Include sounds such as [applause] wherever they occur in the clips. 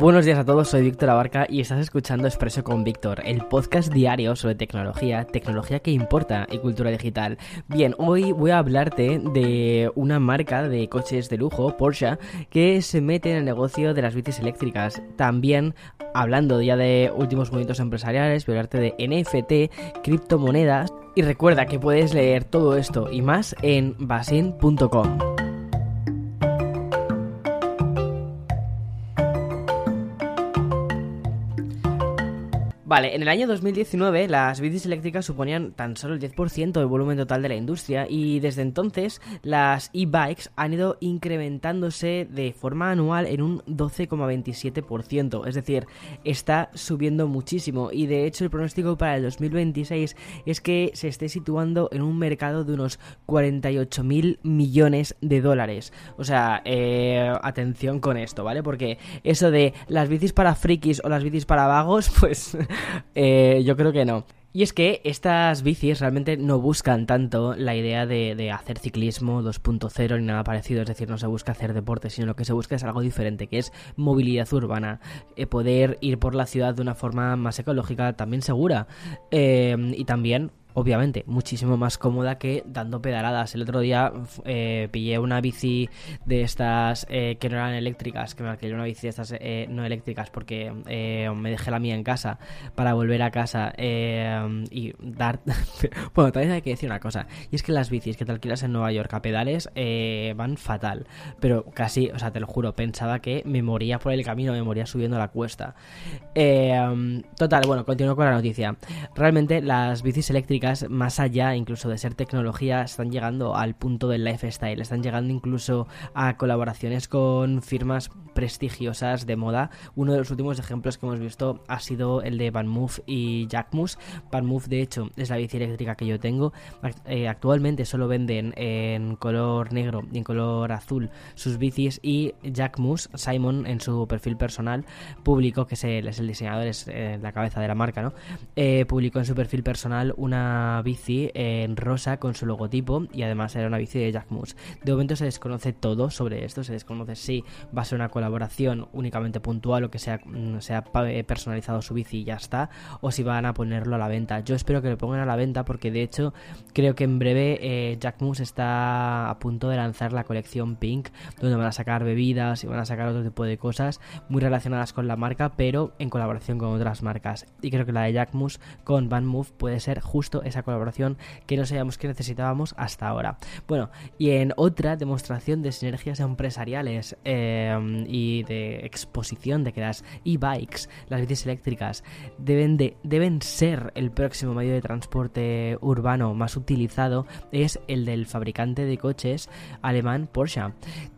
Buenos días a todos, soy Víctor Abarca y estás escuchando Expreso con Víctor, el podcast diario sobre tecnología, tecnología que importa y cultura digital. Bien, hoy voy a hablarte de una marca de coches de lujo, Porsche, que se mete en el negocio de las bicis eléctricas. También, hablando ya de últimos movimientos empresariales, voy a hablarte de NFT, criptomonedas y recuerda que puedes leer todo esto y más en basin.com. Vale, en el año 2019 las bicis eléctricas suponían tan solo el 10% del volumen total de la industria y desde entonces las e-bikes han ido incrementándose de forma anual en un 12,27%, es decir, está subiendo muchísimo y de hecho el pronóstico para el 2026 es que se esté situando en un mercado de unos 48 mil millones de dólares. O sea, eh, atención con esto, ¿vale? Porque eso de las bicis para frikis o las bicis para vagos, [laughs] pues eh, yo creo que no. Y es que estas bicis realmente no buscan tanto la idea de, hacer ciclismo 2.0 ni nada parecido, es decir, no se busca hacer deporte, sino lo que se busca es algo diferente, que es movilidad urbana, eh, poder ir por la ciudad de una forma más ecológica, también segura, eh, y también obviamente, muchísimo más cómoda que dando pedaladas. El otro día eh, pillé una bici de estas eh, que no eran eléctricas, que me alquilé una bici de estas eh, no eléctricas porque me dejé la mía en casa para volver a casa y dar... [laughs] bueno, también hay que decir una cosa, y es que las bicis que te alquilas en Nueva York a pedales van fatal, pero casi, o sea, te lo juro, pensaba que me moría por el camino, me moría subiendo la cuesta. total, bueno, continúo con la noticia. Realmente las bicis eléctricas más allá incluso de ser tecnología, están llegando al punto del lifestyle, están llegando incluso a colaboraciones con firmas prestigiosas de moda. Uno de los últimos ejemplos que hemos visto ha sido el de Van y Jackmus. Van de hecho, es la bici eléctrica que yo tengo. Eh, actualmente solo venden en color negro y en color azul sus bicis y Jackmus, Simon, en su perfil personal, publicó, que es el, es el diseñador, es eh, la cabeza de la marca, ¿no? Eh, publicó en su perfil personal una bici en rosa con su logotipo y además era una bici de Jack Moose. De momento se desconoce todo sobre esto, se desconoce si va a ser una colaboración únicamente puntual o que sea, mm, sea eh, personalizado su bici y ya está, o si van a ponerlo a la venta. Yo espero que lo pongan a la venta porque de hecho creo que en breve eh, Jack Moose está a punto de lanzar la colección Pink, donde van a sacar bebidas y van a sacar otro tipo de cosas muy relacionadas con la marca, pero en colaboración con otras marcas. Y creo que la de Jack Moose con Van Move puede ser justo esa colaboración que no sabíamos que necesitábamos hasta ahora. Bueno, y en otra demostración de sinergias empresariales eh, y de exposición de que las e-bikes, las bicis eléctricas, deben, de, deben ser el próximo medio de transporte urbano más utilizado, es el del fabricante de coches alemán Porsche.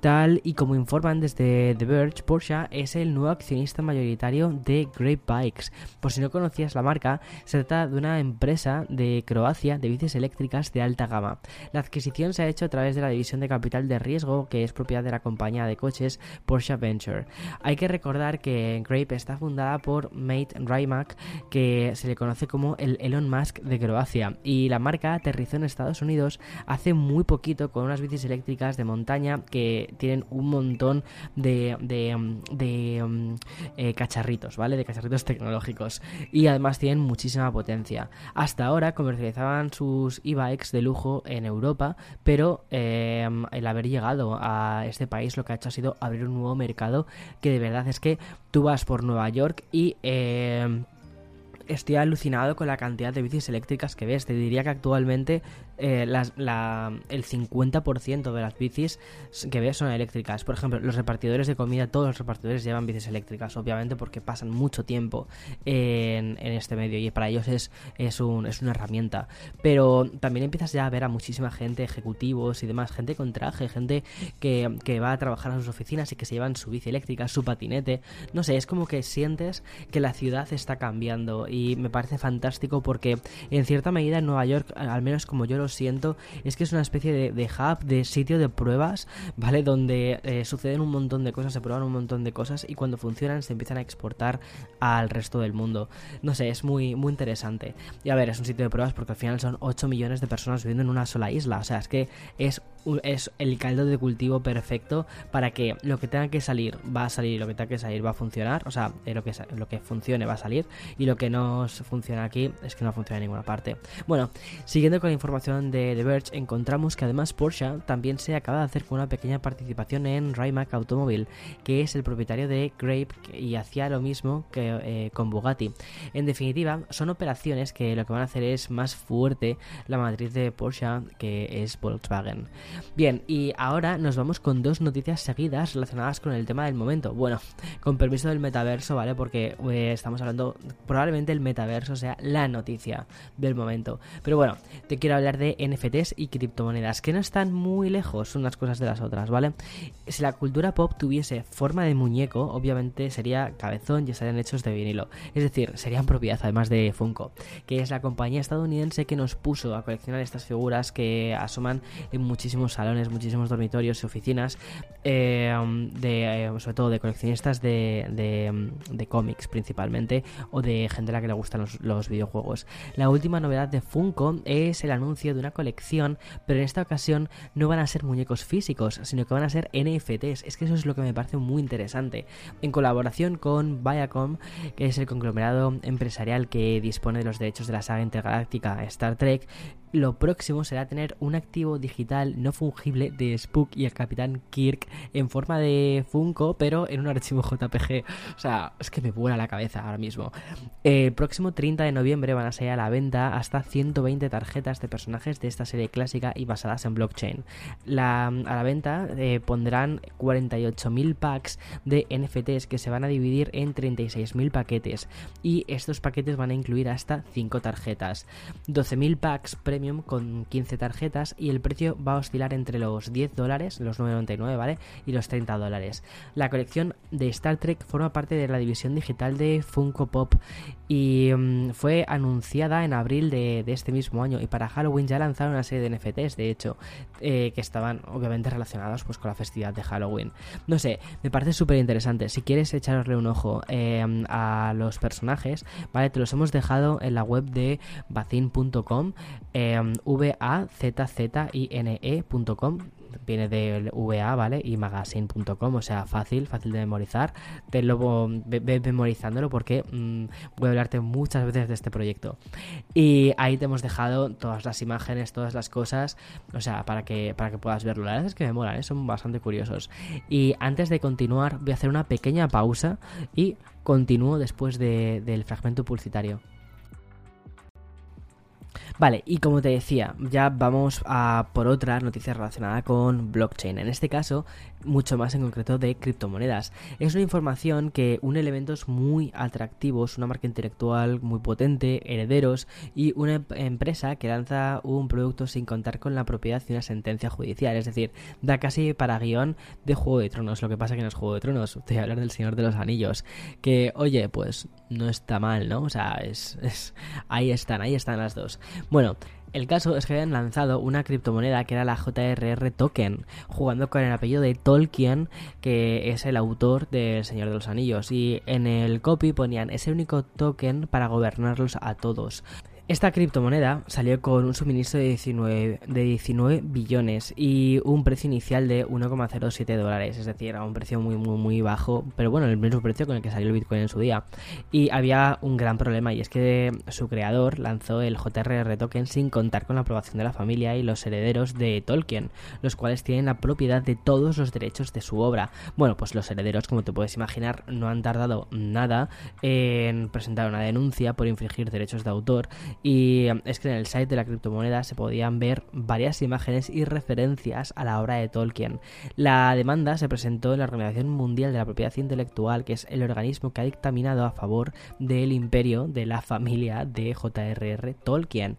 Tal y como informan desde The Verge, Porsche es el nuevo accionista mayoritario de Great Bikes. Por si no conocías la marca, se trata de una empresa de Croacia de bicis eléctricas de alta gama. La adquisición se ha hecho a través de la división de capital de riesgo que es propiedad de la compañía de coches Porsche Venture. Hay que recordar que Grape está fundada por Mate Rimac, que se le conoce como el Elon Musk de Croacia, y la marca aterrizó en Estados Unidos hace muy poquito con unas bicis eléctricas de montaña que tienen un montón de, de, um, eh, cacharritos, ¿vale? De cacharritos tecnológicos y además tienen muchísima potencia. Hasta ahora, comercializaban sus e-bikes de lujo en Europa, pero eh, el haber llegado a este país lo que ha hecho ha sido abrir un nuevo mercado que de verdad es que tú vas por Nueva York y... Eh, estoy alucinado con la cantidad de bicis eléctricas que ves. Te diría que actualmente eh, la, el 50% de las bicis que ves son eléctricas. Por ejemplo, los repartidores de comida, todos los repartidores llevan bicis eléctricas, obviamente porque pasan mucho tiempo en, en este medio y para ellos es, es, un, es una herramienta. Pero también empiezas ya a ver a muchísima gente, ejecutivos y demás, gente con traje, gente que, que va a trabajar a sus oficinas y que se llevan su bici eléctrica, su patinete. No sé, es como que sientes que la ciudad está cambiando y me parece fantástico porque en cierta medida en Nueva York, al menos como yo lo siento, es que es una especie de, hub, de sitio de pruebas, ¿vale? Donde eh, suceden un montón de cosas, se prueban un montón de cosas y cuando funcionan se empiezan a exportar al resto del mundo. No sé, es muy, muy interesante. Y a ver, es un sitio de pruebas porque al final son 8 millones de personas viviendo en una sola isla. O sea, es que es, es el caldo de cultivo perfecto para que lo que tenga que salir va a salir lo que tenga que salir va a funcionar. O sea, lo que, lo que funcione va a salir y lo que no funciona aquí es que no funciona en ninguna parte. Bueno, siguiendo con la información de The Verge, encontramos que además Porsche también se acaba de hacer con una pequeña participación en Rimac Automobile, que es el propietario de Grape y hacía lo mismo que eh, con Bugatti. En definitiva, son operaciones que lo que van a hacer es más fuerte la matriz de Porsche que es Volkswagen. Bien, y ahora nos vamos con dos noticias seguidas relacionadas con el tema del momento. Bueno, con permiso del metaverso, ¿vale? Porque eh, estamos hablando, probablemente el metaverso sea la noticia del momento. Pero bueno, te quiero hablar de NFTs y criptomonedas, que no están muy lejos unas cosas de las otras, ¿vale? Si la cultura pop tuviese forma de muñeco, obviamente sería cabezón y estarían hechos de vinilo. Es decir, serían propiedad además de Funko, que es la compañía estadounidense que nos puso a coleccionar estas figuras que asoman en muchísimos salones, muchísimos dormitorios y oficinas, eh, de, eh, sobre todo de coleccionistas de, de, cómics principalmente, o de gente a la que le gustan los, los videojuegos. La última novedad de Funko es el anuncio de una colección, pero en esta ocasión no van a ser muñecos físicos, sino que van a ser NFTs. Es que eso es lo que me parece muy interesante. En colaboración con Viacom, que es el conglomerado empresarial que dispone de los derechos de la saga intergaláctica Star Trek, lo próximo será tener un activo digital no fungible de Spook y el Capitán Kirk en forma de Funko, pero en un archivo JPG. O sea, es que me vuela la cabeza ahora mismo. El próximo 30 de noviembre van a salir a la venta hasta 120 tarjetas de personajes de esta serie clásica y basadas en blockchain. a la venta eh, pondrán 48.000 packs de NFTs que se van a dividir en 36.000 paquetes y estos paquetes van a incluir hasta 5 tarjetas. 12.000 packs con 15 tarjetas y el precio va a oscilar entre los 10 dólares, los 9,99, ¿vale? Y los 30 dólares. La colección de Star Trek forma parte de la división digital de Funko Pop y mm, fue anunciada en abril de, este mismo año y para Halloween ya lanzaron una serie de NFTs, de hecho, eh, que estaban obviamente relacionados pues con la festividad de Halloween. No sé, me parece súper interesante. Si quieres echarle un ojo eh, a los personajes, ¿vale? Te los hemos dejado en la web de bacin.com v-a-z-z-i-n-e.com viene del VA, ¿vale? Y magazine.com, o sea, fácil, fácil de memorizar. Te lo ve, memorizándolo porque mm, voy a hablarte muchas veces de este proyecto. Y ahí te hemos dejado todas las imágenes, todas las cosas, o sea, para que, para que puedas verlo. La verdad es que me molan, ¿eh? son bastante curiosos. Y antes de continuar, voy a hacer una pequeña pausa y continúo después del fragmento publicitario. Vale, y como te decía, ya vamos a por otra noticia relacionada con blockchain. En este caso, mucho más en concreto de criptomonedas. Es una información que une elementos muy atractivos, una marca intelectual muy potente, herederos y una em-, empresa que lanza un producto sin contar con la propiedad de una sentencia judicial. Es decir, da casi para guion de Juego de Tronos. Lo que pasa que no es Juego de Tronos, te voy a hablar del Señor de los Anillos. Que, oye, pues no está mal, ¿no? O sea, es, es ahí están, ahí están las dos. Bueno, el caso es que habían lanzado una criptomoneda que era la JRR Token, jugando con el apellido de Tolkien, que es el autor de El Señor de los Anillos. Y en el copy ponían ese único token para gobernarlos a todos. Esta criptomoneda salió con un suministro de 19, de 19 billones y un precio inicial de 1,07 dólares, es decir, a un precio muy, muy, muy bajo, pero bueno, el mismo precio con el que salió el Bitcoin en su día. Y había un gran problema y es que su creador lanzó el JRR token sin contar con la aprobación de la familia y los herederos de Tolkien, los cuales tienen la propiedad de todos los derechos de su obra. Bueno, pues los herederos, como te puedes imaginar, no han tardado nada en presentar una denuncia por infringir derechos de autor Y um, es que en el site de la criptomoneda se podían ver varias imágenes y referencias a la obra de Tolkien. La demanda se presentó en la Organización Mundial de la Propiedad Intelectual, que es el organismo que ha dictaminado a favor del imperio de la familia de J.R.R. Tolkien.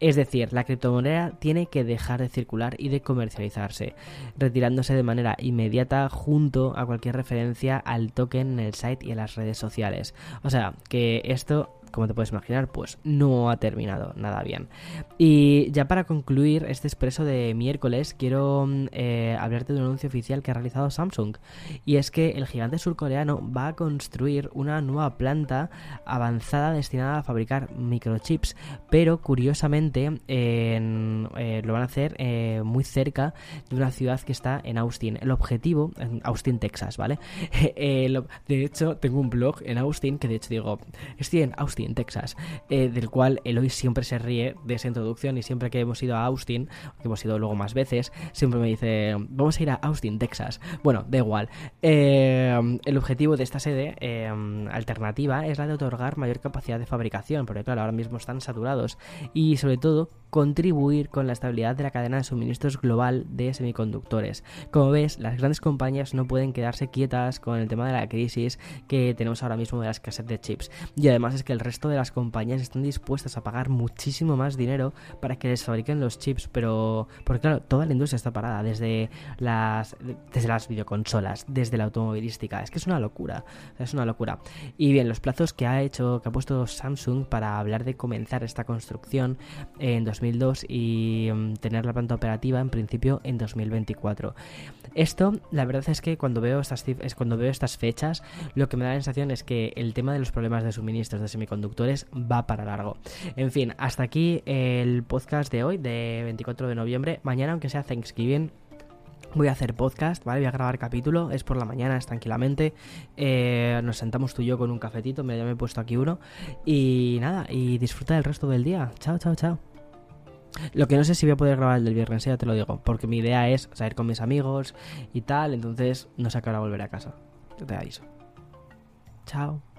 Es decir, la criptomoneda tiene que dejar de circular y de comercializarse, retirándose de manera inmediata junto a cualquier referencia al token en el site y en las redes sociales. O sea, que esto como te puedes imaginar, pues no ha terminado nada bien. Y ya para concluir este expreso de miércoles, quiero mm, eh, hablarte de un anuncio oficial que ha realizado Samsung. Y es que el gigante surcoreano va a construir una nueva planta avanzada destinada a fabricar microchips, pero curiosamente eh, lo van a hacer eh, muy cerca de una ciudad que está en Austin. El objetivo, en Austin, Texas, ¿vale? [laughs] de hecho, tengo un blog en Austin que de hecho digo, estoy en Austin Texas, eh, del cual Eloy siempre se ríe de esa introducción y siempre que hemos ido a Austin, que hemos ido luego más veces, siempre me dice, vamos a ir a Austin, Texas. Bueno, da igual. Eh, el objetivo de esta sede eh, alternativa es la de otorgar mayor capacidad de fabricación, porque claro, ahora mismo están saturados y sobre todo contribuir con la estabilidad de la cadena de suministros global de semiconductores. Como ves, las grandes compañías no pueden quedarse quietas con el tema de la crisis que tenemos ahora mismo de la escasez de chips. Y además es que el resto de las compañías están dispuestas a pagar muchísimo más dinero para que les fabriquen los chips, pero porque claro, toda la industria está parada, desde las desde las videoconsolas, desde la automovilística, es que es una locura, es una locura. Y bien, los plazos que ha hecho, que ha puesto Samsung para hablar de comenzar esta construcción en 2020 2002 y mm, tener la planta operativa en principio en 2024. Esto, la verdad es que cuando veo estas es cuando veo estas fechas, lo que me da la sensación es que el tema de los problemas de suministros de semiconductores va para largo. En fin, hasta aquí el podcast de hoy, de 24 de noviembre. Mañana, aunque sea Thanksgiving, Voy a hacer podcast, ¿vale? Voy a grabar capítulo, es por la mañana, es tranquilamente. Eh, nos sentamos tú y yo con un cafetito, me, ya me he puesto aquí uno. Y nada, y disfruta del resto del día. Chao, chao, chao. Lo que no sé si voy a poder grabar el del viernes, ya te lo digo, porque mi idea es salir con mis amigos y tal, entonces no sé a qué hora volver a casa. Te aviso. Chao.